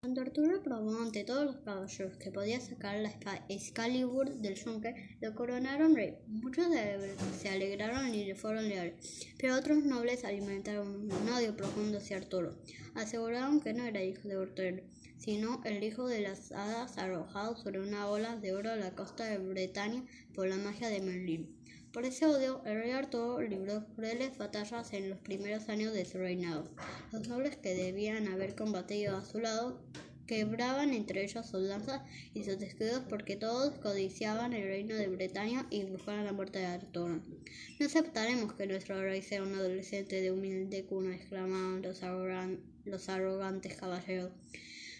Cuando Arturo probó ante todos los caballeros que podía sacar la espada Excalibur del yunque, lo coronaron rey. Muchos se alegraron y le fueron leales, pero otros nobles alimentaron un odio profundo hacia Arturo. Aseguraron que no era hijo de Arturo, sino el hijo de las hadas arrojado sobre una ola de oro a la costa de Bretaña por la magia de Merlín. Por ese odio, el rey Arturo libró crueles batallas en los primeros años de su reinado. Los nobles que debían haber combatido a su lado quebraban entre ellos sus lanzas y sus escudos porque todos codiciaban el reino de Bretaña y buscaban la muerte de Arturo. No aceptaremos que nuestro rey sea un adolescente de humilde cuna, exclamaban los, los arrogantes caballeros.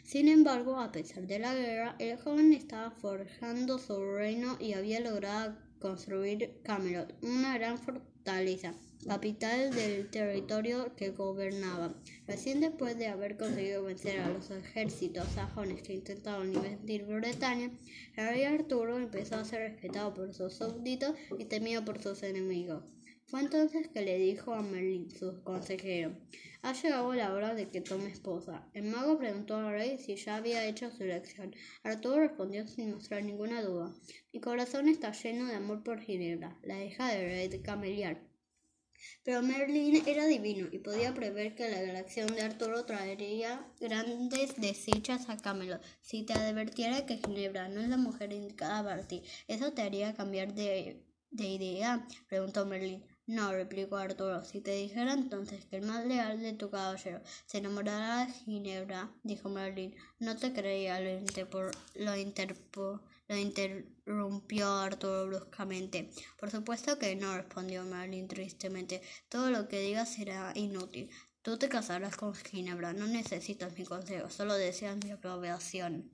Sin embargo, a pesar de la guerra, el joven estaba forjando su reino y había logrado construir Camelot, una gran fortaleza, capital del territorio que gobernaba. Recién después de haber conseguido vencer a los ejércitos sajones que intentaban invadir Bretaña, el rey Arturo empezó a ser respetado por sus súbditos y temido por sus enemigos. Fue entonces que le dijo a Merlín, su consejero, ha llegado la hora de que tome esposa. El mago preguntó al rey si ya había hecho su elección. Arturo respondió sin mostrar ninguna duda. Mi corazón está lleno de amor por Ginebra, la hija del rey de Cameliar. Pero Merlín era divino y podía prever que la elección de Arturo traería grandes desdichas a Camelot. Si te advirtiera que Ginebra no es la mujer indicada para ti, ¿eso te haría cambiar de, de idea? preguntó Merlín. No, replicó Arturo, si te dijera entonces que el más leal de tu caballero se enamorará de Ginebra, dijo Merlín, no te creía, lo, lo, lo interrumpió Arturo bruscamente. Por supuesto que no, respondió Merlín tristemente, todo lo que digas será inútil. Tú te casarás con Ginebra, no necesitas mi consejo, solo deseas mi aprobación.